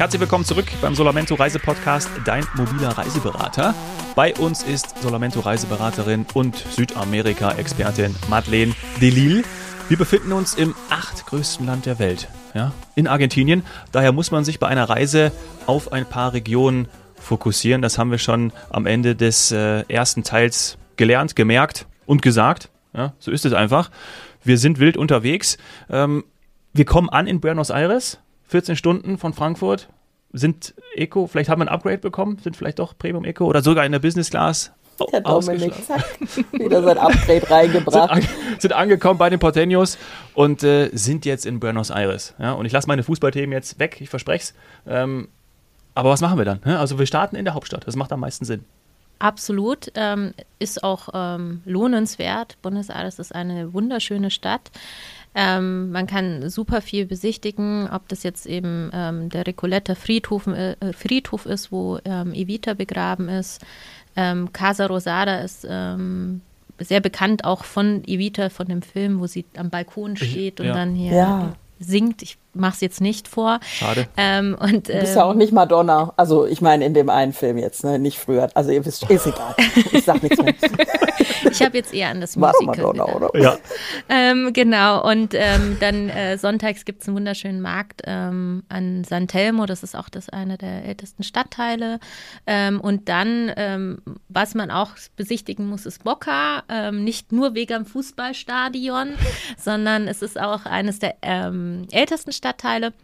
Herzlich willkommen zurück beim Solamento Reisepodcast, dein mobiler Reiseberater. Bei uns ist Solamento Reiseberaterin und Südamerika-Expertin Madeleine Delil. Wir befinden uns im achtgrößten Land der Welt, ja, in Argentinien. Daher muss man sich bei einer Reise auf ein paar Regionen fokussieren. Das haben wir schon am Ende des äh, ersten Teils gelernt, gemerkt und gesagt. Ja, so ist es einfach. Wir sind wild unterwegs. Ähm, wir kommen an in Buenos Aires. 14 Stunden von Frankfurt sind Eco, vielleicht haben wir ein Upgrade bekommen, sind vielleicht doch Premium Eco oder sogar in der Business Class. Der Dominik zack, wieder sein Upgrade reingebracht. Sind, an, sind, angekommen bei den Porteños und äh, sind jetzt in Buenos Aires. Ja, und ich lasse meine Fußballthemen jetzt weg, ich verspreche es. Ähm, aber was machen wir dann? Also wir starten in der Hauptstadt, das macht am meisten Sinn. Absolut, ähm, ist auch ähm, lohnenswert. Buenos Aires ist eine wunderschöne Stadt. Ähm, man kann super viel besichtigen, ob das jetzt eben ähm, der Recoleta Friedhof, äh, Friedhof ist, wo ähm, Evita begraben ist. Ähm, Casa Rosada ist ähm, sehr bekannt auch von Evita, von dem Film, wo sie am Balkon steht ich, und ja. dann hier ja. singt. Ich mache es jetzt nicht vor. Schade. Ähm, und, du bist ja auch nicht Madonna. Also ich meine in dem einen Film jetzt, ne? nicht früher. Also ihr wisst, ist egal. Ich sag nichts mehr. ich habe jetzt eher an das Musical Madonna, gedacht. oder? Ja. Ähm, genau. Und ähm, dann äh, sonntags gibt es einen wunderschönen Markt ähm, an San Telmo. Das ist auch das eine der ältesten Stadtteile. Ähm, und dann, ähm, was man auch besichtigen muss, ist Boca. nicht nur wegen dem Fußballstadion, sondern es ist auch eines der ältesten Stadtteile.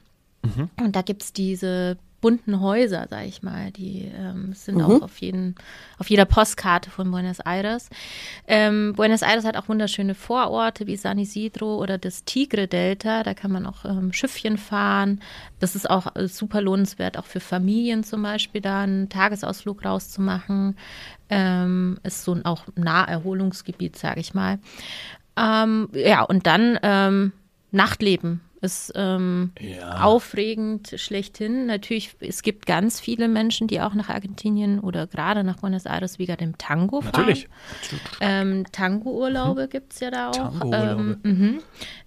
Mhm. Und da gibt es diese bunten Häuser, sag ich mal. Die ähm, sind mhm. auch auf, jeden, auf jeder Postkarte von Buenos Aires. Ähm, Buenos Aires hat auch wunderschöne Vororte wie San Isidro oder das Tigre-Delta. Da kann man auch ähm, Schiffchen fahren. Das ist auch äh, super lohnenswert, auch für Familien zum Beispiel, da einen Tagesausflug rauszumachen. Ähm, ist so ein auch Naherholungsgebiet, sage ich mal. Ähm, ja, und dann ähm, Nachtleben ist ähm, ja. aufregend schlechthin. Natürlich, es gibt ganz viele Menschen, die auch nach Argentinien oder gerade nach Buenos Aires wegen dem Tango fahren. Natürlich. Ähm, Tango-Urlaube mhm. gibt es ja da auch. Ähm, mhm.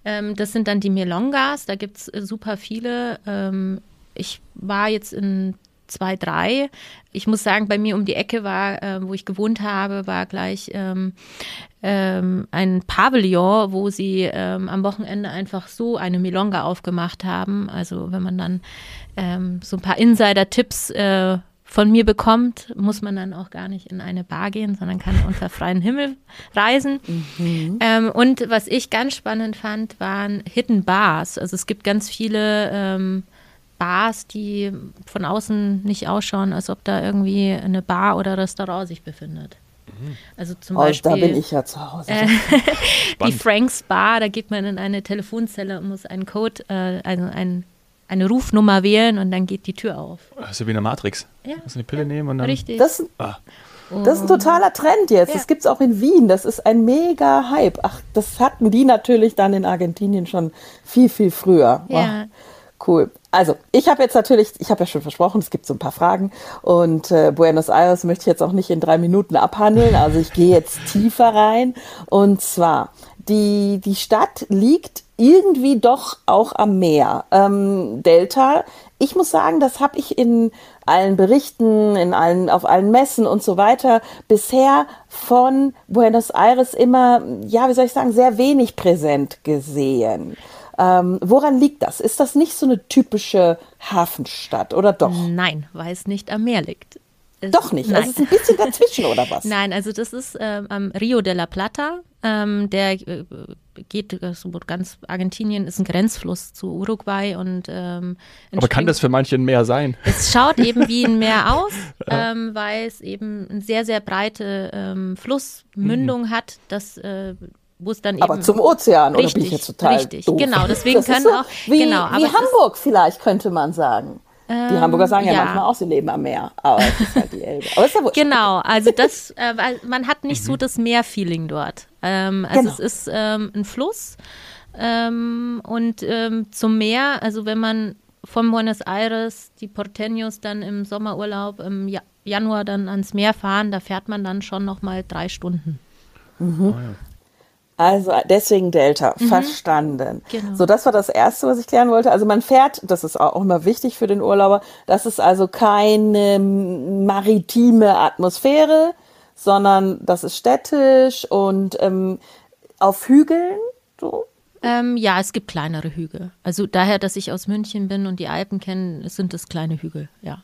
ähm, das sind dann die Melongas, da gibt es äh, super viele. Ähm, ich war jetzt in zwei, drei. Ich muss sagen, bei mir um die Ecke war, äh, wo ich gewohnt habe, war gleich ähm, ähm, ein Pavillon, wo sie ähm, am Wochenende einfach so eine Milonga aufgemacht haben. Also wenn man dann ähm, so ein paar Insider-Tipps äh, von mir bekommt, muss man dann auch gar nicht in eine Bar gehen, sondern kann unter freiem Himmel reisen. Mhm. Ähm, und was ich ganz spannend fand, waren Hidden Bars. Also es gibt ganz viele ähm, Bars, die von außen nicht ausschauen, als ob da irgendwie eine Bar oder Restaurant sich befindet. Mhm. Also zum oh, Beispiel. Da bin ich ja zu Hause. Äh, die Franks Bar, da geht man in eine Telefonzelle und muss einen Code, äh, also ein, eine Rufnummer wählen und dann geht die Tür auf. Das ist ja wie eine Matrix. Ja. Muss eine Pille ja, nehmen und dann. Richtig. Das, ah. das ist ein totaler Trend jetzt. Ja. Das gibt es auch in Wien. Das ist ein mega Hype. Ach, das hatten die natürlich dann in Argentinien schon viel, viel früher. Ja. Oh. Cool. Also, ich habe jetzt natürlich, ich habe ja schon versprochen, es gibt so ein paar Fragen und äh, Buenos Aires möchte ich jetzt auch nicht in drei Minuten abhandeln. Also ich gehe jetzt tiefer rein und zwar die die Stadt liegt irgendwie doch auch am Meer. Ähm, Delta. Ich muss sagen, das habe ich in allen Berichten, in allen auf allen Messen und so weiter bisher von Buenos Aires immer, ja, wie soll ich sagen, sehr wenig präsent gesehen. Ähm, woran liegt das? Ist das nicht so eine typische Hafenstadt oder doch? Nein, weil es nicht am Meer liegt. Es, doch nicht. Also Nein. Also es ist ein bisschen dazwischen oder was? Nein, also das ist ähm, am Rio de la Plata. Ähm, der äh, geht so ganz Argentinien ist ein Grenzfluss zu Uruguay und ähm, aber kann das für manche ein Meer sein? Es schaut eben wie ein Meer aus, ja. ähm, weil es eben eine sehr sehr breite ähm, Flussmündung mhm. hat, das äh, wo es dann eben. Aber zum Ozean, richtig, oder bin ich jetzt total Richtig, doof? genau. Deswegen können so auch. Wie, genau, wie Hamburg vielleicht, könnte man sagen. Die ähm, Hamburger sagen ja, ja, manchmal auch, sie leben am Meer. Aber es ist halt die Elbe. Aber ist ja wurscht. Genau, also das, äh, man hat nicht so mhm. das Meer-Feeling dort. Ähm, also genau. es ist ähm, ein Fluss. Ähm, und ähm, zum Meer, also wenn man von Buenos Aires die Porteños dann im Sommerurlaub im Januar dann ans Meer fahren, da fährt man dann schon noch mal drei Stunden. Mhm. Oh ja. Also deswegen Delta, mhm. verstanden. Genau. So, das war das Erste, was ich klären wollte. Also man fährt, das ist auch immer wichtig für den Urlauber, das ist also keine maritime Atmosphäre, sondern das ist städtisch und ähm, auf Hügeln. So. Ähm, ja, es gibt kleinere Hügel. Also daher, dass ich aus München bin und die Alpen kenne, sind es kleine Hügel, ja.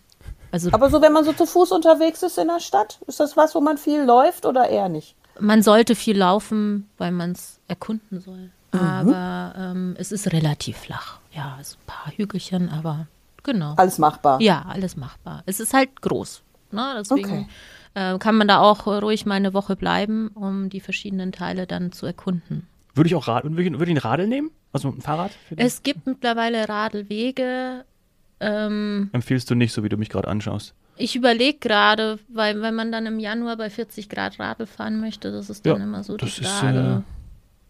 Also, Aber so, wenn man so zu Fuß unterwegs ist in der Stadt, ist das was, wo man viel läuft oder eher nicht? Man sollte viel laufen, weil man es erkunden soll. Mhm. Aber ähm, es ist relativ flach. Ja, es sind ein paar Hügelchen, aber genau. Alles machbar. Ja, alles machbar. Es ist halt groß. Ne? Deswegen okay. äh, kann man da auch ruhig mal eine Woche bleiben, um die verschiedenen Teile dann zu erkunden. Würde ich auch Rad, würde ich, würde ich ein Radl nehmen? Also ein Fahrrad? Es gibt mittlerweile Radlwege. Ähm, Empfiehlst du nicht, so wie du mich gerade anschaust? Ich überlege gerade, weil wenn man dann im Januar bei 40 Grad Radl fahren möchte, das ist dann ja, immer so die Frage. Ist, äh,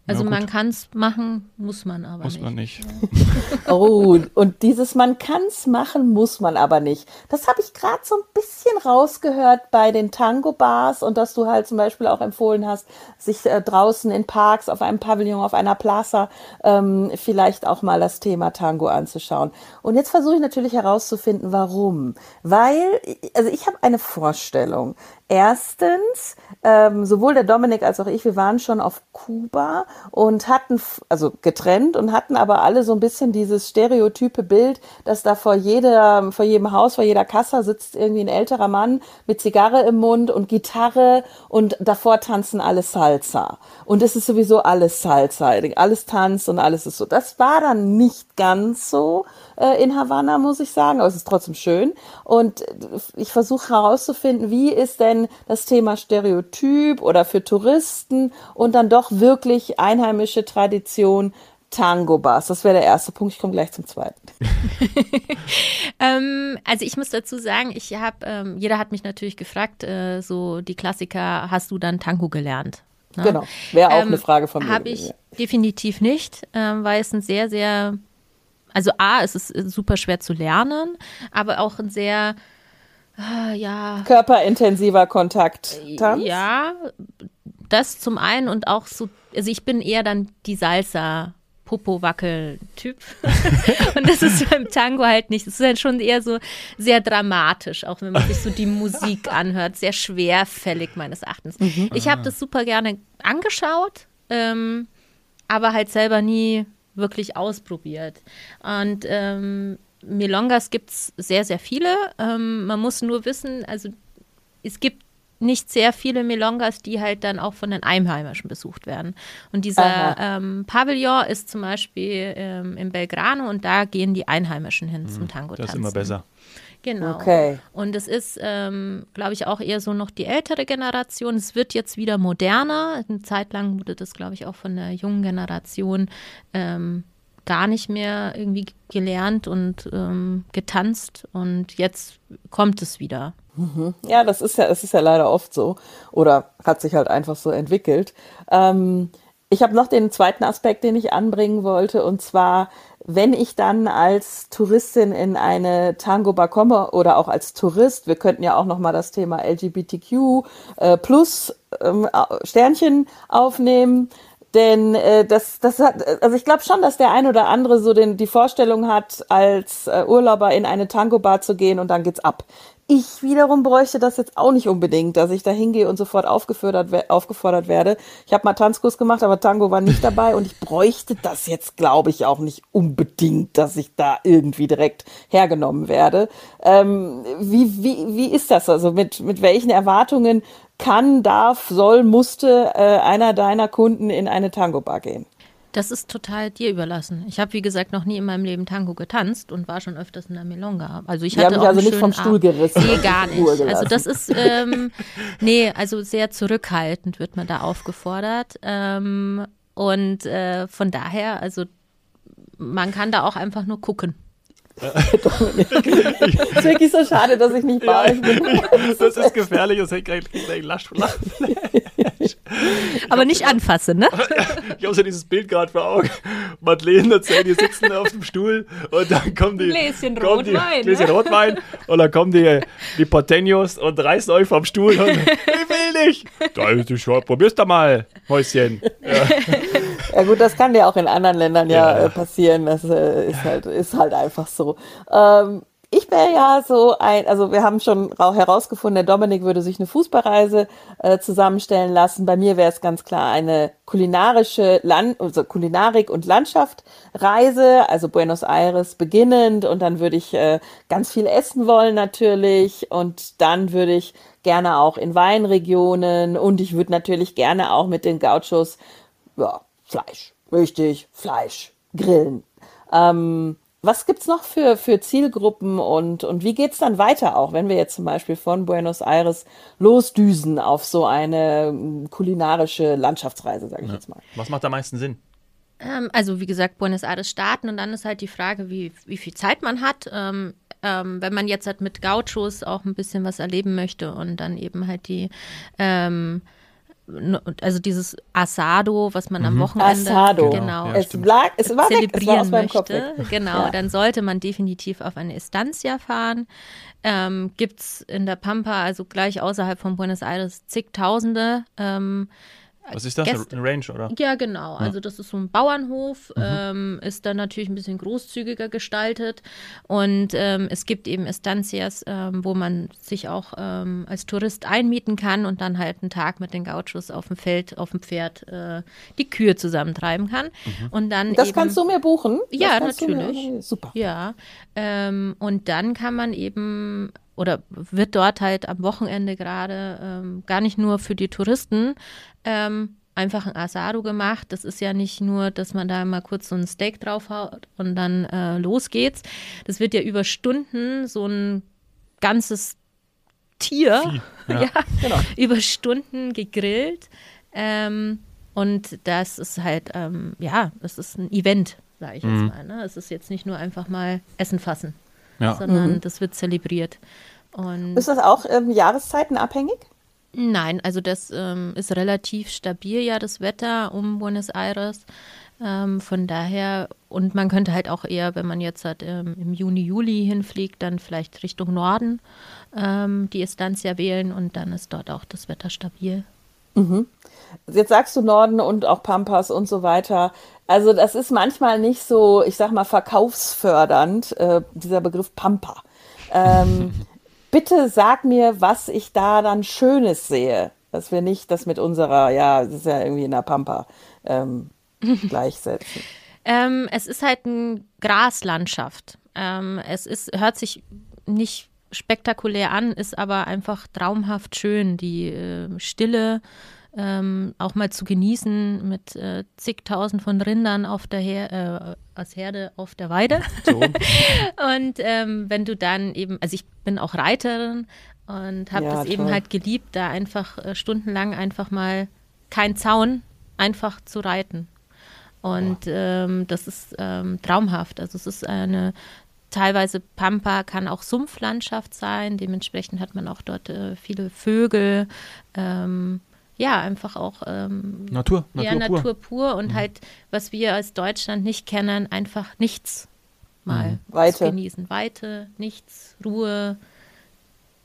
also ja, man kann es machen, muss man aber muss nicht. man nicht. oh, und dieses man kann es machen, muss man aber nicht. Das habe ich gerade so ein bisschen rausgehört bei den Tango-Bars und dass du halt zum Beispiel auch empfohlen hast, sich äh, draußen in Parks, auf einem Pavillon, auf einer Plaza ähm, vielleicht auch mal das Thema Tango anzuschauen. Und jetzt versuche ich natürlich herauszufinden, warum. Weil, also ich habe eine Vorstellung. Erstens, ähm, sowohl der Dominik als auch ich, wir waren schon auf Kuba und hatten, also getrennt und hatten aber alle so ein bisschen dieses stereotype Bild, dass da vor jeder, vor jedem Haus, vor jeder Kasse sitzt irgendwie ein älterer Mann mit Zigarre im Mund und Gitarre und davor tanzen alle Salsa. Und es ist sowieso alles Salsa, alles tanzt und alles ist so. Das war dann nicht ganz so äh, in Havanna, muss ich sagen, aber es ist trotzdem schön. Und ich versuche herauszufinden, wie ist denn das Thema Stereotyp oder für Touristen und dann doch wirklich einheimische Tradition Tango-Bars. Das wäre der erste Punkt. Ich komme gleich zum zweiten. ähm, also ich muss dazu sagen, ich habe, ähm, jeder hat mich natürlich gefragt, äh, so die Klassiker, hast du dann Tango gelernt? Ne? Genau, wäre auch ähm, eine Frage von mir. Habe ich definitiv nicht, ähm, weil es ein sehr, sehr also A, es ist super schwer zu lernen, aber auch ein sehr äh, ja körperintensiver Kontakt. Tanz? Ja, das zum einen und auch so, also ich bin eher dann die Salsa Popo-Wackel-Typ. und das ist beim Tango halt nicht. Es ist halt schon eher so sehr dramatisch, auch wenn man sich so die Musik anhört. Sehr schwerfällig meines Erachtens. Mhm. Ich habe das super gerne angeschaut, ähm, aber halt selber nie wirklich ausprobiert. Und ähm, Milongas gibt es sehr, sehr viele. Ähm, man muss nur wissen, also es gibt nicht sehr viele Milongas, die halt dann auch von den Einheimischen besucht werden. Und dieser ähm, Pavillon ist zum Beispiel ähm, in Belgrano und da gehen die Einheimischen hin mhm, zum Tango tanzen. Das ist immer besser. Genau. Okay. Und es ist, ähm, glaube ich, auch eher so noch die ältere Generation. Es wird jetzt wieder moderner. Eine Zeit lang wurde das, glaube ich, auch von der jungen Generation ähm, gar nicht mehr irgendwie gelernt und ähm, getanzt. Und jetzt kommt es wieder. Mhm. Ja, das ist ja, es ist ja leider oft so. Oder hat sich halt einfach so entwickelt. Ähm, ich habe noch den zweiten Aspekt, den ich anbringen wollte, und zwar wenn ich dann als Touristin in eine Tango-Bar komme oder auch als Tourist, wir könnten ja auch noch mal das Thema LGBTQ äh, plus ähm, Sternchen aufnehmen, denn äh, das, das hat, also ich glaube schon, dass der ein oder andere so den, die Vorstellung hat, als äh, Urlauber in eine Tango-Bar zu gehen und dann geht's ab. Ich wiederum bräuchte das jetzt auch nicht unbedingt, dass ich da hingehe und sofort aufgefordert, aufgefordert werde. Ich habe mal Tanzkurs gemacht, aber Tango war nicht dabei und ich bräuchte das jetzt, glaube ich, auch nicht unbedingt, dass ich da irgendwie direkt hergenommen werde. Ähm, wie, wie, wie ist das? Also mit, mit welchen Erwartungen kann, darf, soll, musste äh, einer deiner Kunden in eine Tango-Bar gehen? Das ist total dir überlassen. Ich habe, wie gesagt, noch nie in meinem Leben Tango getanzt und war schon öfters in der Milonga. Also ich hatte auch also nicht vom Stuhl gerissen. Nee, gar nicht. Also das ist, ähm, nee, also sehr zurückhaltend wird man da aufgefordert. Ähm, und äh, von daher, also man kann da auch einfach nur gucken. es ist wirklich so schade, dass ich nicht bei euch bin. das ist gefährlich, das hängt gleich lachen. Aber nicht anfassen, ne? Ich habe so dieses Bild gerade vor Augen. Madeleine erzählt, die sitzen auf dem Stuhl und dann kommen die. Gläschen Rotwein. Die, Gläschen ne? Rotwein und dann kommen die, die Porteños und reißen euch vom Stuhl und ich will nicht. Da ist die schon. Probier's doch mal, Häuschen. Ja. ja. gut, das kann ja auch in anderen Ländern ja, Ja. äh, passieren. Das äh, ist, halt, ist halt einfach so. Ähm, ich wäre ja so ein, also wir haben schon ra- herausgefunden, der Dominik würde sich eine Fußballreise äh, zusammenstellen lassen. Bei mir wäre es ganz klar eine kulinarische Land, also Kulinarik- und Landschaftsreise, also Buenos Aires beginnend und dann würde ich äh, ganz viel essen wollen natürlich und dann würde ich gerne auch in Weinregionen und ich würde natürlich gerne auch mit den Gauchos ja, Fleisch, richtig, Fleisch, grillen. Ähm, was gibt's noch für, für Zielgruppen und, und wie geht's dann weiter auch, wenn wir jetzt zum Beispiel von Buenos Aires losdüsen auf so eine ähm, kulinarische Landschaftsreise, sage ich jetzt mal? Was macht am meisten Sinn? Ähm, also wie gesagt, Buenos Aires starten und dann ist halt die Frage, wie, wie viel Zeit man hat. Ähm, ähm, wenn man jetzt halt mit Gauchos auch ein bisschen was erleben möchte und dann eben halt die, ähm, also dieses Asado, was man am Wochenende Asado. genau Ja, es, stimmt. lag, es war weg, es war zelebrieren aus meinem Kopf möchte, genau, Ja. dann sollte man definitiv auf eine Estancia fahren. Ähm, Gibt es in der Pampa, also gleich außerhalb von Buenos Aires, zigtausende. Ähm, Was ist das? Gäste- Eine Range, oder? ja, genau. Also das ist so ein Bauernhof, Mhm. ähm, ist dann natürlich ein bisschen großzügiger gestaltet. Und ähm, es gibt eben Estancias, ähm, wo man sich auch ähm, als Tourist einmieten kann und dann halt einen Tag mit den Gauchos auf dem Feld, auf dem Pferd äh, die Kühe zusammentreiben kann. Mhm. Und dann Das eben, kannst du mir buchen? Ja, du mir- natürlich. super. ja, ähm, und dann kann man eben oder wird dort halt am Wochenende gerade ähm, gar nicht nur für die Touristen ähm, einfach ein Asado gemacht. Das ist ja nicht nur, dass man da mal kurz so ein Steak draufhaut und dann äh, los geht's. Das wird ja über Stunden so ein ganzes Tier, Vieh, ja. ja, Genau. über Stunden gegrillt. Ähm, und das ist halt, ähm, ja, das ist ein Event, sage ich jetzt Mhm. mal. Ne? Es ist jetzt nicht nur einfach mal Essen fassen, Ja. sondern das wird zelebriert. Und Ist das auch ähm, jahreszeitenabhängig? nein, also das ähm, ist relativ stabil ja das Wetter um Buenos Aires. Ähm, von daher, und man könnte halt auch eher, wenn man jetzt halt ähm, im Juni, Juli hinfliegt, dann vielleicht Richtung Norden ähm, die Estancia wählen und dann ist dort auch das Wetter stabil. Jetzt sagst du Norden und auch Pampas und so weiter. Also das ist manchmal nicht so, ich sag mal, verkaufsfördernd, äh, dieser Begriff Pampa. Ähm, bitte sag mir, was ich da dann Schönes sehe. Dass wir nicht das mit unserer, ja, das ist ja irgendwie in der Pampa ähm, gleichsetzen. Ähm, es ist halt eine Graslandschaft. Ähm, es ist, hört sich nicht spektakulär an, ist aber einfach traumhaft schön. Die äh, Stille ähm, auch mal zu genießen mit äh, zigtausend von Rindern auf der Her äh, als Herde auf der Weide. So. Und ähm, wenn du dann eben, also ich bin auch Reiterin und habe Ja, das eben toll. halt geliebt, da einfach äh, stundenlang einfach mal kein Zaun, einfach zu reiten. Und ähm, das ist ähm, traumhaft. Also es ist eine teilweise Pampa kann auch Sumpflandschaft sein. Dementsprechend hat man auch dort äh, viele Vögel. Ja, einfach auch ähm, Natur, Natur ja, pur. Mhm. Natur pur und halt, was wir als Deutschland nicht kennen, einfach nichts mal Mhm. Weite. zu genießen. Weite, nichts, Ruhe.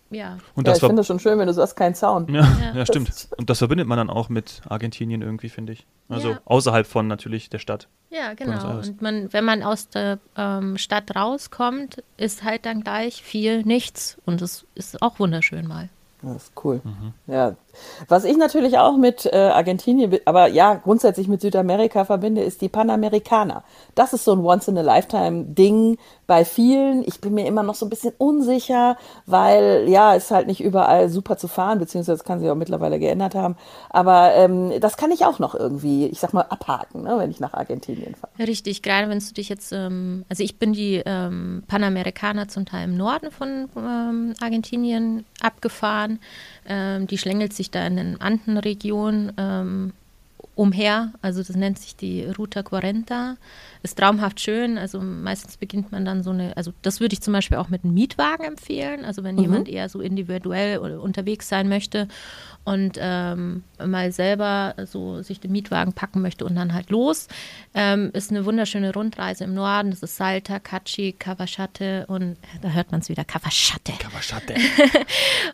Ja, Und Ja, das ich finde es schon schön, wenn du sagst, kein Zaun. ja, Ja. ja, stimmt. Und das verbindet man dann auch mit Argentinien irgendwie, finde ich. Also Ja. außerhalb von natürlich der Stadt. ja, genau. Und man, wenn man aus der ähm, Stadt rauskommt, ist halt dann gleich viel nichts. Und es ist auch wunderschön mal. Das ist cool. Ja. Was ich natürlich auch mit äh, Argentinien, aber ja, grundsätzlich mit Südamerika verbinde, ist die Panamericana. Das ist so ein Once-in-a-Lifetime-Ding bei vielen. Ich bin mir immer noch so ein bisschen unsicher, weil ja, ist halt nicht überall super zu fahren, beziehungsweise kann sich auch mittlerweile geändert haben. Aber ähm, das kann ich auch noch irgendwie, ich sag mal, abhaken, ne, wenn ich nach Argentinien fahre. Richtig, gerade wenn du dich jetzt, ähm, also ich bin die ähm, Panamerikaner zum Teil im Norden von ähm, Argentinien abgefahren. Ähm, die schlängelt sich da in den Andenregionen ähm, umher. Also das nennt sich die Ruta 40. Ist traumhaft schön. Also meistens beginnt man dann so eine, also das würde ich zum Beispiel auch mit einem Mietwagen empfehlen. Also wenn mhm. jemand eher so individuell unterwegs sein möchte und ähm, mal selber so sich den Mietwagen packen möchte und dann halt los. Ähm, ist eine wunderschöne Rundreise im Norden. Das ist Salta, Kachi, Kawashate und da hört man es wieder, Kawashate. Kawashate.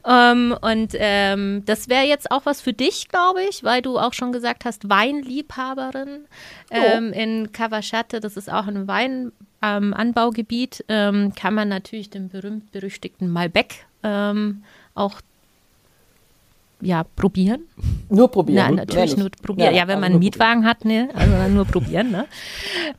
um, ähm, und ähm, das wäre jetzt auch was für dich, glaube ich, weil du auch schon gesagt hast, Weinliebhaberin ähm, in Kawashate. Das ist auch ein Weinanbaugebiet. Ähm, kann man natürlich den berühmt-berüchtigten Malbec auch ja, probieren. Nur probieren. Nein, natürlich nur probieren. Ja, ja wenn man einen Mietwagen hat, ne, also nur probieren, ne?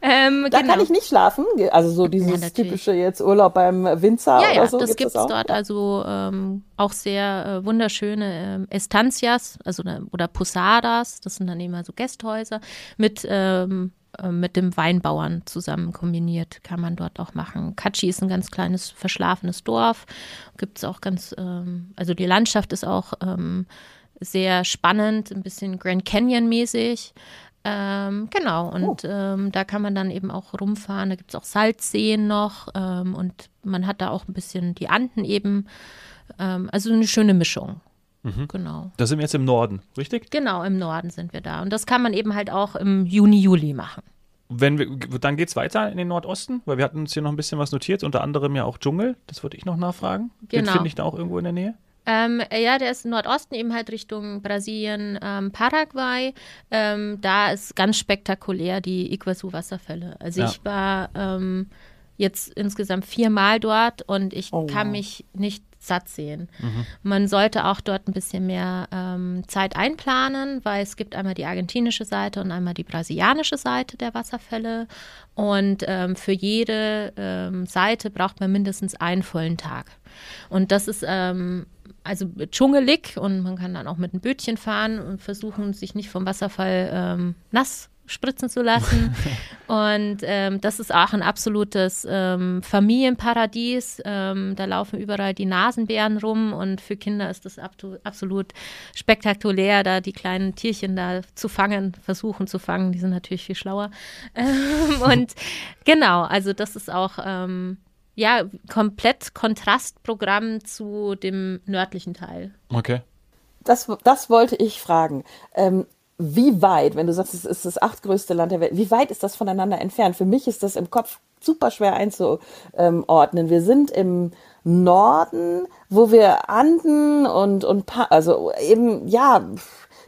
Ähm, da genau. kann ich nicht schlafen. Also so dieses ja, typische jetzt Urlaub beim Winzer ja, oder so. Ja, das gibt es dort. Also ähm, auch sehr äh, wunderschöne äh, Estancias, also oder Posadas, das sind dann eben so Gästhäuser mit ähm, äh, mit dem Weinbauern zusammen kombiniert, kann man dort auch machen. Katschi ist ein ganz kleines, verschlafenes Dorf. Gibt es auch ganz, ähm, also die Landschaft ist auch ähm, sehr spannend, ein bisschen Grand Canyon-mäßig. Ähm, genau, und oh. ähm, da kann man dann eben auch rumfahren. Da gibt es auch Salzseen noch ähm, und man hat da auch ein bisschen die Anden eben. Ähm, also eine schöne Mischung. Mhm. Genau. Da sind wir jetzt im Norden, richtig? Genau, im Norden sind wir da. Und das kann man eben halt auch im Juni, Juli machen. Wenn wir, dann geht es weiter in den Nordosten, weil wir hatten uns hier noch ein bisschen was notiert, unter anderem ja auch Dschungel. Das würde ich noch nachfragen. Genau. Den finde ich da auch irgendwo in der Nähe. Ähm, ja, der ist im Nordosten eben halt Richtung Brasilien, ähm, Paraguay. Ähm, da ist ganz spektakulär die Iguazu-Wasserfälle. Also ja. ich war ähm, jetzt insgesamt viermal dort und ich oh, kann wow. mich nicht satt sehen. Mhm. Man sollte auch dort ein bisschen mehr ähm, Zeit einplanen, weil es gibt einmal die argentinische Seite und einmal die brasilianische Seite der Wasserfälle. Und ähm, für jede ähm, Seite braucht man mindestens einen vollen Tag. Und das ist ähm, also dschungelig und man kann dann auch mit einem Bötchen fahren und versuchen, sich nicht vom Wasserfall ähm, nass spritzen zu lassen. und ähm, das ist auch ein absolutes ähm, Familienparadies. Ähm, da laufen überall die Nasenbären rum und für Kinder ist das absolut spektakulär, da die kleinen Tierchen da zu fangen, versuchen zu fangen. Die sind natürlich viel schlauer. Ähm, und genau, also das ist auch ähm, ja komplett Kontrastprogramm zu dem nördlichen Teil. Okay. Das, das wollte ich fragen. Ähm, wie weit, wenn du sagst, es ist das achtgrößte Land der Welt, wie weit ist das voneinander entfernt? Für mich ist das im Kopf super schwer einzuordnen. Wir sind im Norden, wo wir Anden und, und also eben, ja,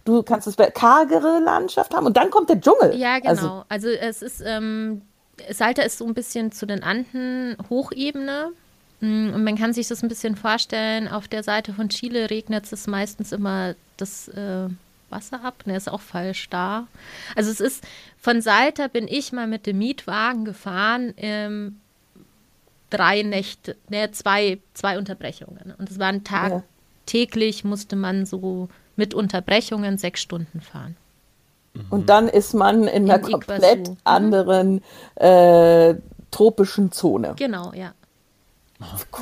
du kannst es kargere Landschaft haben und dann kommt der Dschungel. Ja, genau. Also, also es ist, ähm, Salta ist so ein bisschen zu den Anden Hochebene. Mm, und man kann sich das ein bisschen vorstellen, auf der Seite von Chile regnet es meistens immer das äh, Wasser ab. Ne, ist auch falsch da. Also es ist, von Salter bin ich mal mit dem Mietwagen gefahren, ähm, drei Nächte, ne, zwei, zwei Unterbrechungen. Und es waren Tag, ja. täglich musste man so mit Unterbrechungen sechs Stunden fahren. Und dann ist man in, in einer komplett Iguazu. anderen äh, tropischen Zone. Genau, ja.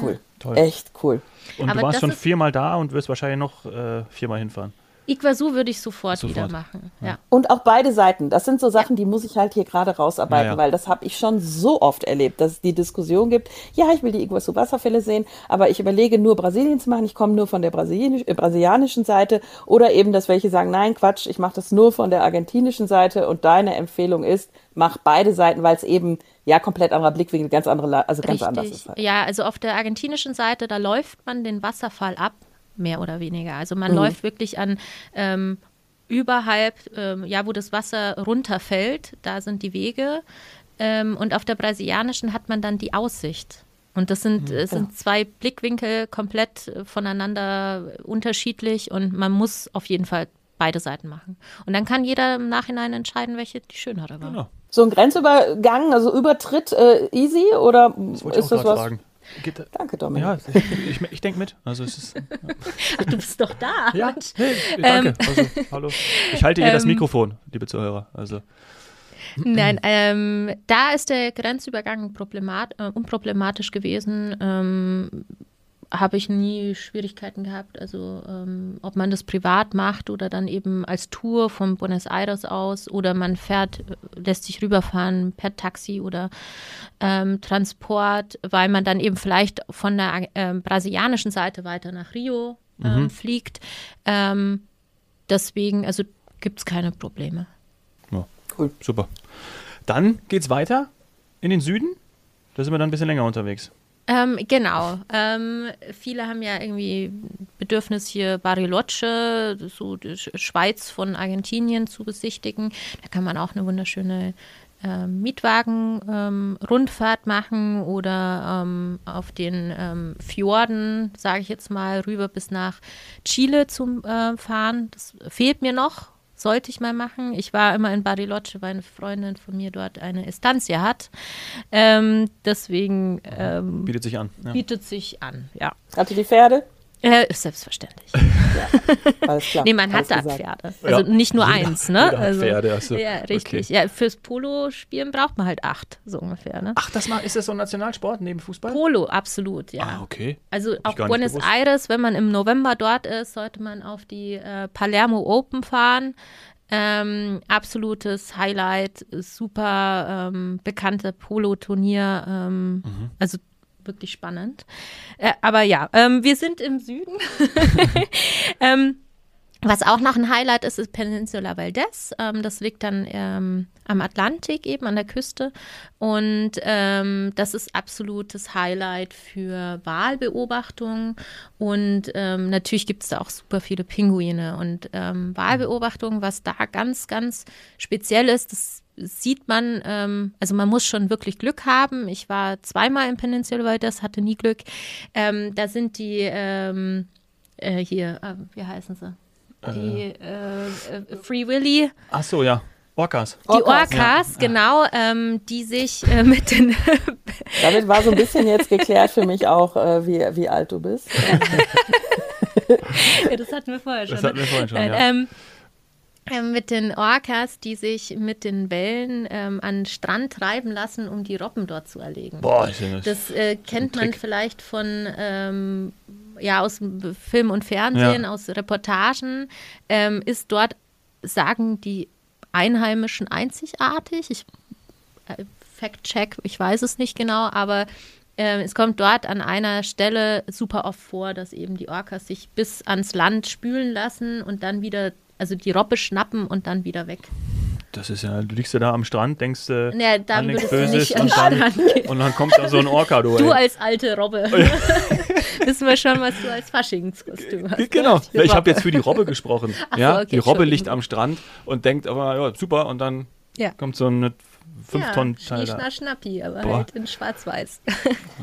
Cool. Ja. Echt cool. Und Aber du warst schon viermal da und wirst wahrscheinlich noch äh, viermal hinfahren. Iguazu würde ich sofort, sofort. wieder machen. Ja. Und auch beide Seiten. Das sind so Sachen, die muss ich halt hier gerade rausarbeiten, ja, weil das habe ich schon so oft erlebt, dass es die Diskussion gibt, ja, ich will die Iguazu Wasserfälle sehen, aber ich überlege nur Brasilien zu machen, ich komme nur von der Brasilianisch, äh, brasilianischen Seite oder eben, dass welche sagen, nein, Quatsch, ich mache das nur von der argentinischen Seite und deine Empfehlung ist, mach beide Seiten, weil es eben ja komplett anderer Blickwinkel, ganz andere, also ganz Richtig. anders ist. Halt. Ja, also auf der argentinischen Seite, da läuft man den Wasserfall ab mehr oder weniger. Also man mhm. läuft wirklich an ähm, überhalb, ähm, ja, wo das Wasser runterfällt, da sind die Wege. Ähm, und auf der brasilianischen hat man dann die Aussicht. Und das sind, mhm, sind zwei Blickwinkel komplett voneinander unterschiedlich und man muss auf jeden Fall beide Seiten machen. Und dann kann jeder im Nachhinein entscheiden, welche die schönere war. Genau. So ein Grenzübergang, also Übertritt äh, easy oder das ist das was? Fragen. Geht, Danke, Dominik. Ja, ich, ich, ich denke mit. Also es ist, ja. Ach, du bist doch da. Ja, hey, danke. Ähm, also, hallo. Ich halte hier ähm, das Mikrofon, liebe Zuhörer. Also. Nein, ähm, da ist der Grenzübergang problemat äh, unproblematisch gewesen. Ähm, habe ich nie Schwierigkeiten gehabt. Also ähm, ob man das privat macht oder dann eben als Tour von Buenos Aires aus oder man fährt, äh, lässt sich rüberfahren per Taxi oder ähm, Transport, weil man dann eben vielleicht von der äh, brasilianischen Seite weiter nach Rio ähm, mhm. fliegt. Ähm, deswegen, also gibt es keine Probleme. Ja, cool, super. Dann geht es weiter in den Süden. Da sind wir dann ein bisschen länger unterwegs. Ähm, genau. Ähm, viele haben ja irgendwie Bedürfnis, hier Bariloche, so die Schweiz von Argentinien zu besichtigen. Da kann man auch eine wunderschöne äh, Mietwagen-Rundfahrt ähm, machen oder ähm, auf den ähm, Fjorden, sage ich jetzt mal, rüber bis nach Chile zu äh, fahren. Das fehlt mir noch sollte ich mal machen. Ich war immer in Bariloche, weil eine Freundin von mir dort eine Estancia hat. Ähm, deswegen ähm, bietet sich an. Ja. Bietet sich an, ja. Hatte die Pferde? Äh, selbstverständlich. ja, alles klar. Nee, man hat da Pferde. Also ja. nicht nur eins, ne? Also, Pferde, also, ja, richtig. Okay. Ja, fürs Polo-Spielen braucht man halt acht, so ungefähr. Ne? Ach, das mal, ist das so ein Nationalsport neben Fußball? Polo, absolut, ja. Ah, okay. Also auch Buenos Aires, wenn man im November dort ist, sollte man auf die äh, Palermo Open fahren. Ähm, absolutes Highlight, super ähm, bekannte Polo-Turnier. Ähm, mhm. Also wirklich spannend. Äh, aber ja, ähm, wir sind im Süden. ähm, was auch noch ein Highlight ist, ist Peninsula Valdez. Ähm, das liegt dann ähm, am Atlantik eben an der Küste. Und ähm, das ist absolutes Highlight für Wahlbeobachtung. Und ähm, natürlich gibt es da auch super viele Pinguine. Und ähm, Wahlbeobachtung, was da ganz, ganz speziell ist, das sieht man, ähm, also man muss schon wirklich Glück haben. Ich war zweimal in Peninsula Valdez, hatte nie Glück. Ähm, da sind die ähm, äh, hier, äh, wie heißen sie? Die äh, äh Free Willy. Ach so, ja. Orcas. Die Orcas, Orcas ja. genau, ähm, die sich äh, mit den. Damit war so ein bisschen jetzt geklärt für mich auch, äh, wie, wie alt du bist. ja, das hatten wir vorher schon. Das hatten wir vorher schon, ja. Ähm, ähm, mit den Orcas, die sich mit den Wellen ähm, an den Strand treiben lassen, um die Robben dort zu erlegen. Boah, ich das. Das äh, kennt man vielleicht von ähm, ja aus Film und Fernsehen, ja. aus Reportagen. Ähm, ist dort sagen die Einheimischen einzigartig. Ich äh, Fact check, ich weiß es nicht genau, aber äh, es kommt dort an einer Stelle super oft vor, dass eben die Orcas sich bis ans Land spülen lassen und dann wieder also die Robbe schnappen und dann wieder weg. Das ist ja, du liegst ja da am Strand, denkst du, äh, ja, dann nichts Böses und dann, und dann kommt da so ein Orca durch. Du als alte Robbe. Oh, ja. Wissen wir schon, was du als Faschingskostüm hast. Genau, ja, ich habe jetzt für die Robbe gesprochen. Ach ja, so, okay, die Robbe liegt am Strand und denkt aber, ja, super, und dann ja. kommt so eine 5 ja, Tonnen Teil. Schnischner Schnappi, aber Boah. halt in schwarz-weiß.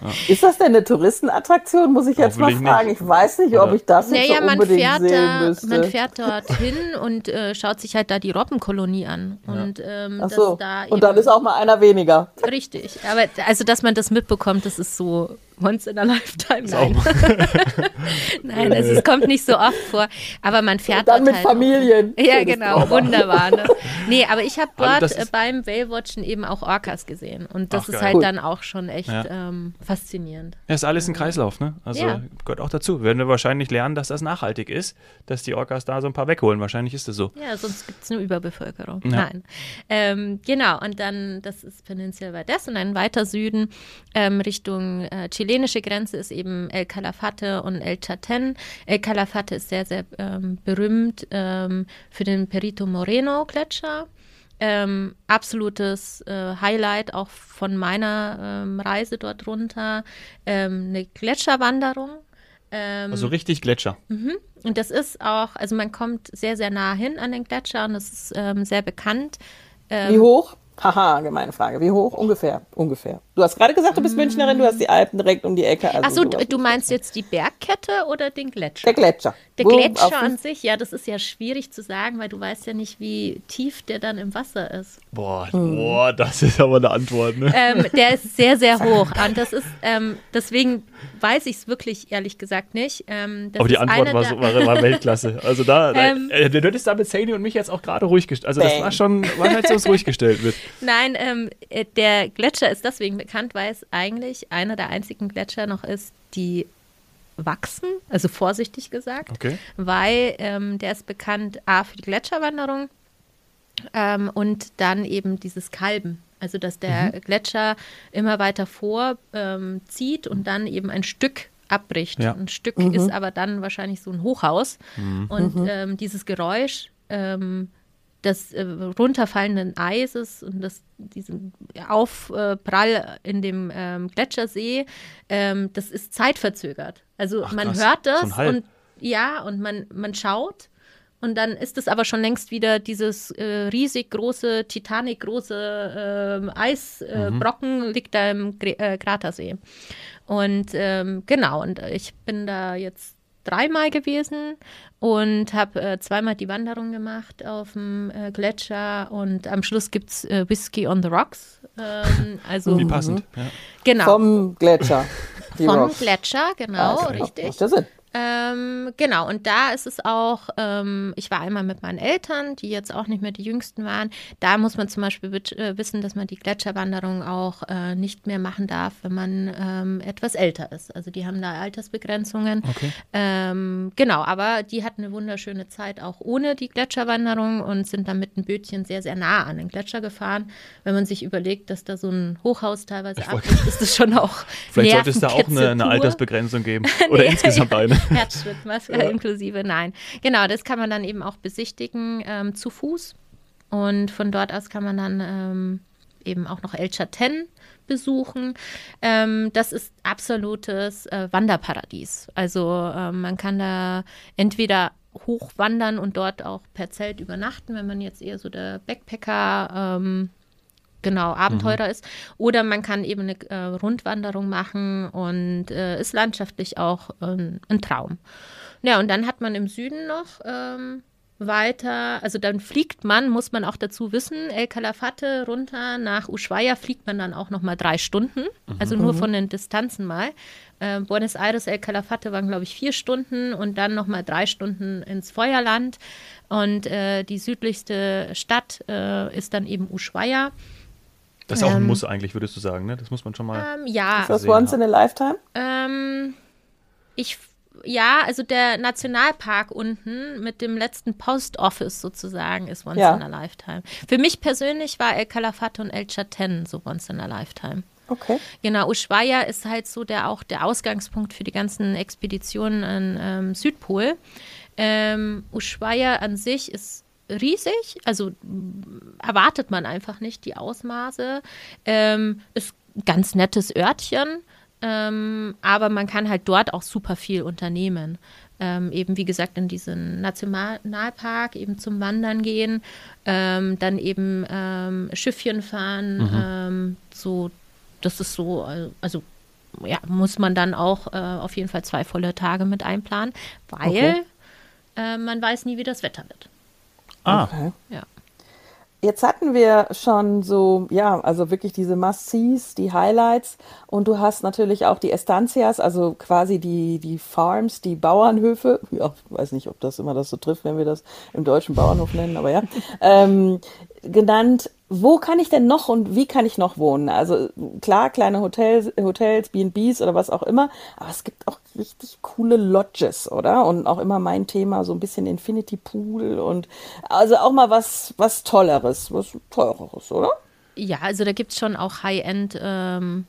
Ja. Ist das denn eine Touristenattraktion, muss ich jetzt mal fragen. Nicht. Ich weiß nicht, ob ich das naja, jetzt so unbedingt man fährt sehen da, müsste. Man fährt dorthin und äh, schaut sich halt da die Robbenkolonie an. Und, ähm, Ach so. Da und dann ist auch mal einer weniger. Richtig, aber also, dass man das mitbekommt, das ist so once in a lifetime. Nein, Nein also, es kommt nicht so oft vor. Aber man fährt Und dann mit halt Familien. Auch. Ja, genau, wunderbar. Ne? Nee, aber ich habe dort also beim Whale-Watchen eben auch Orcas gesehen. Und das Ach, ist halt cool. dann auch schon echt ja. ähm, faszinierend. Ja, ist alles ein Kreislauf, ne? Also ja. gehört auch dazu. Werden wir wahrscheinlich lernen, dass das nachhaltig ist, dass die Orcas da so ein paar wegholen. Wahrscheinlich ist das so. Ja, sonst gibt es eine Überbevölkerung. Ja. Nein. Ähm, genau, und dann, das ist Peninsula Valdez und dann weiter Süden ähm, Richtung äh, Chile chilenische Grenze ist eben El Calafate und El Chaten. El Calafate ist sehr, sehr ähm, berühmt ähm, für den Perito Moreno Gletscher. Ähm, absolutes äh, Highlight auch von meiner ähm, Reise dort runter. Ähm, eine Gletscherwanderung. Ähm, also richtig Gletscher. Mhm. Und das ist auch, also man kommt sehr, sehr nah hin an den Gletscher und das ist sehr bekannt. Wie hoch? Haha, gemeine Frage. Wie hoch? Ungefähr. Ungefähr. Du hast gerade gesagt, du bist Münchnerin, du hast die Alpen direkt um die Ecke. Also Achso, du, du meinst jetzt die Bergkette oder den Gletscher? Der Gletscher. Der Gletscher an sich, ja, das ist ja schwierig zu sagen, weil du weißt ja nicht, wie tief der dann im Wasser ist. Boah, hm. boah das ist aber eine Antwort, ne? Ähm, der ist sehr, sehr hoch. Und das ist, ähm, deswegen weiß ich es wirklich ehrlich gesagt nicht. Ähm, aber die Antwort war, so, war, war, Weltklasse. Also da, ähm, äh, du hättest da mit Sadie und mich jetzt auch gerade ruhig gestellt. Also das war schon, war halt so, ruhig gestellt wird. Nein, ähm, äh, der Gletscher ist deswegen bekannt, weil es eigentlich einer der einzigen Gletscher noch ist, die wachsen, also vorsichtig gesagt, Okay. weil ähm, der ist bekannt A für die Gletscherwanderung ähm, und dann eben dieses Kalben. Also dass der Mhm. Gletscher immer weiter vorzieht ähm, zieht und dann eben ein Stück abbricht. Ja. Ein Stück ist aber dann wahrscheinlich so ein Hochhaus. Und ähm, dieses Geräusch ähm, des äh, runterfallenden Eises und das, diesen Aufprall in dem ähm, Gletschersee, ähm, das ist zeitverzögert. Also Ach, man krass. hört das So und ja, und man, man schaut und dann ist es aber schon längst wieder dieses äh, riesig große, Titanic große ähm, Eisbrocken Mhm. liegt da im äh, Kratersee. Und ähm, genau, und ich bin da jetzt dreimal gewesen und habe äh, zweimal die Wanderung gemacht auf dem äh, Gletscher und am Schluss gibt es äh, Whisky on the Rocks. Ähm, also Wie passend. Ja. genau. Vom Gletscher. Die Vom Rocks. Gletscher, genau, Ah, okay. richtig. Macht ja Sinn. Ähm, genau, und da ist es auch, ähm, ich war einmal mit meinen Eltern, die jetzt auch nicht mehr die jüngsten waren. Da muss man zum Beispiel äh, wissen, dass man die Gletscherwanderung auch äh, nicht mehr machen darf, wenn man ähm, etwas älter ist. Also die haben da Altersbegrenzungen. Okay. Ähm, genau, aber die hatten eine wunderschöne Zeit auch ohne die Gletscherwanderung und sind dann mit dem Bötchen sehr, sehr nah an den Gletscher gefahren. Wenn man sich überlegt, dass da so ein Hochhaus teilweise abbricht, ist das schon auch Vielleicht sollte es da auch eine, eine. Altersbegrenzung geben. Oder insgesamt eine. Herzschrittmaske inklusive, nein. Genau, das kann man dann eben auch besichtigen ähm, zu Fuß. Und von dort aus kann man dann ähm, eben auch noch El Chaten besuchen. Ähm, das ist absolutes äh, Wanderparadies. Also ähm, man kann da entweder hochwandern und dort auch per Zelt übernachten, wenn man jetzt eher so der Backpacker ähm, genau Abenteurer ist. Oder man kann eben eine äh, Rundwanderung machen und äh, ist landschaftlich auch ähm, ein Traum. Ja, und dann hat man im Süden noch ähm, weiter, also dann fliegt man, muss man auch dazu wissen, El Calafate runter nach Ushuaia fliegt man dann auch noch mal drei Stunden, also nur von den Distanzen mal. Äh, Buenos Aires, El Calafate waren, glaube ich, vier Stunden und dann noch mal drei Stunden ins Feuerland. Und äh, die südlichste Stadt äh, ist dann eben Ushuaia. Das ist auch ein Ähm, Muss eigentlich, würdest du sagen, ne? Das muss man schon mal. Ähm, ja, Ist das gesehen once in a lifetime? Ähm, ich, ja, also der Nationalpark unten mit dem letzten Post Office sozusagen ist Once Ja. in a Lifetime. Für mich persönlich war El Calafate und El Chaten so Once in a Lifetime. Okay. Genau, Ushuaia ist halt so der auch der Ausgangspunkt für die ganzen Expeditionen an ähm, Südpol. Ähm, Ushuaia an sich ist riesig, also erwartet man einfach nicht die Ausmaße. Ähm, ist ein ganz nettes Örtchen, ähm, aber man kann halt dort auch super viel unternehmen. Ähm, eben wie gesagt in diesen Nationalpark eben zum Wandern gehen, ähm, dann eben ähm, Schiffchen fahren, ähm, so das ist so, also ja, muss man dann auch äh, auf jeden Fall zwei volle Tage mit einplanen, weil Okay. äh, man weiß nie, wie das Wetter wird. Ah, okay. Ja. Jetzt hatten wir schon so, ja, also wirklich diese Must-Sees, die Highlights. Und du hast natürlich auch die Estancias, also quasi die, die Farms, die Bauernhöfe. Ja, weiß nicht, ob das immer das so trifft, wenn wir das im deutschen Bauernhof nennen, aber ja. ähm, genannt. Wo kann ich denn noch und wie kann ich noch wohnen? Also klar, kleine Hotels, Hotels, B&Bs oder was auch immer, aber es gibt auch richtig coole Lodges, oder? Und auch immer mein Thema, so ein bisschen Infinity Pool und also auch mal was, was Tolleres, was Teureres, oder? Ja, also da gibt es schon auch High-End, ähm,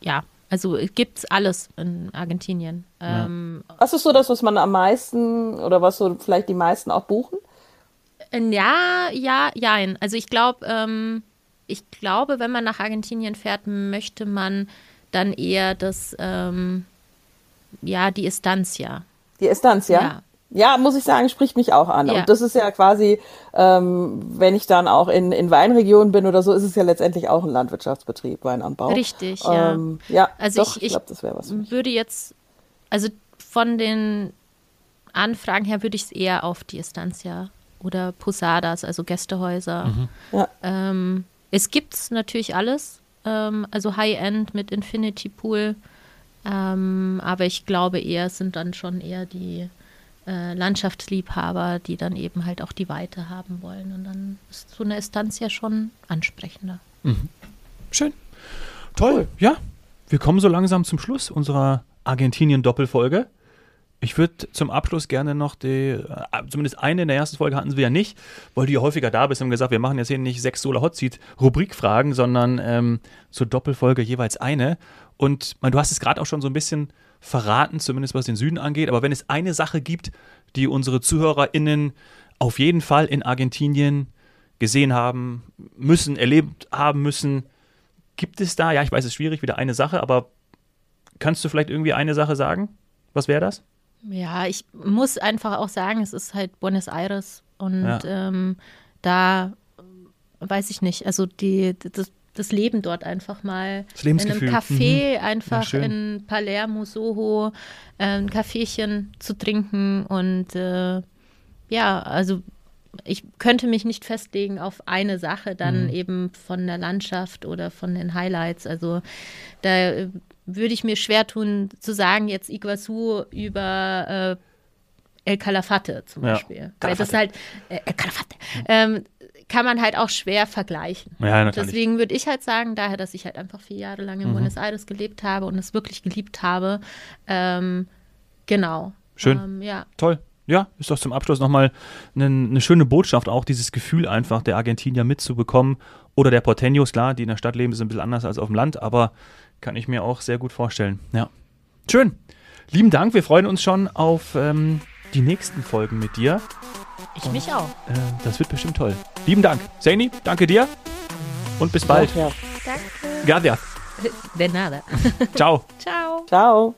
ja, also gibt es alles in Argentinien. Ähm, Was ist so das, was man am meisten oder was so vielleicht die meisten auch buchen? Äh, ja, ja, jein. Also ich glaube, ähm, ich glaube, wenn man nach Argentinien fährt, möchte man dann eher das, ähm, ja, die Estancia. Die Estancia? Ja. Ja, muss ich sagen, spricht mich auch an. Ja. Und das ist ja quasi, ähm, wenn ich dann auch in, in Weinregionen bin oder so, ist es ja letztendlich auch ein Landwirtschaftsbetrieb, Weinanbau. Richtig, ja. Ähm, ja, Also doch, ich- ich, ich- glaube, das wäre was. mich. würde jetzt, also von den Anfragen her würde ich es eher auf die Estancia oder Posadas, also Gästehäuser. Ja. Ähm, es gibt natürlich alles, ähm, also High-End mit Infinity Pool, ähm, aber ich glaube eher, es sind dann schon eher die äh, Landschaftsliebhaber, die dann eben halt auch die Weite haben wollen. Und dann ist so eine Estancia schon ansprechender. schön. Toll. Ja, wir kommen so langsam zum Schluss unserer Argentinien-Doppelfolge. Ich würde zum Abschluss gerne noch die, äh, zumindest eine in der ersten Folge hatten wir ja nicht, weil du ja häufiger da bist und gesagt, wir machen jetzt hier nicht sechs Solar Hot Seat Rubrikfragen, sondern ähm, zur Doppelfolge jeweils eine. Und man, du hast es gerade auch schon so ein bisschen verraten, zumindest was den Süden angeht. Aber wenn es eine Sache gibt, die unsere ZuhörerInnen auf jeden Fall in Argentinien gesehen haben müssen, erlebt haben müssen, gibt es da, ja, ich weiß, es ist schwierig, wieder eine Sache, aber kannst du vielleicht irgendwie eine Sache sagen? Was wäre das? Ja, ich muss einfach auch sagen, es ist halt Buenos Aires und ja. ähm, da weiß ich nicht, also die, das, das Leben dort einfach mal in einem Café, mhm. einfach ja, in Palermo, Soho, äh, ein Kaffeechen zu trinken und äh, ja, also ich könnte mich nicht festlegen auf eine Sache, dann mhm. eben von der Landschaft oder von den Highlights. Also da würde ich mir schwer tun zu sagen, jetzt Iguazu über äh, El Calafate zum Beispiel. Ja, Weil das halt, äh, El Calafate, ähm, kann man halt auch schwer vergleichen. Ja, natürlich. Deswegen würde ich halt sagen, daher, dass ich halt einfach vier Jahre lang in mhm. Buenos Aires gelebt habe und es wirklich geliebt habe. Ähm, genau. Schön. Ähm, ja. Toll. Ja, ist doch zum Abschluss nochmal eine, eine schöne Botschaft, auch dieses Gefühl einfach der Argentinier mitzubekommen. Oder der Porteños, klar, die in der Stadt leben, ist ein bisschen anders als auf dem Land, aber kann ich mir auch sehr gut vorstellen. Ja. Schön. Lieben Dank, wir freuen uns schon auf ähm, die nächsten Folgen mit dir. Ich und, mich auch. Äh, das wird bestimmt toll. Lieben Dank. Saini, danke dir und bis bald. Ja, Danke. Gracias. De nada. Ciao. Ciao. Ciao.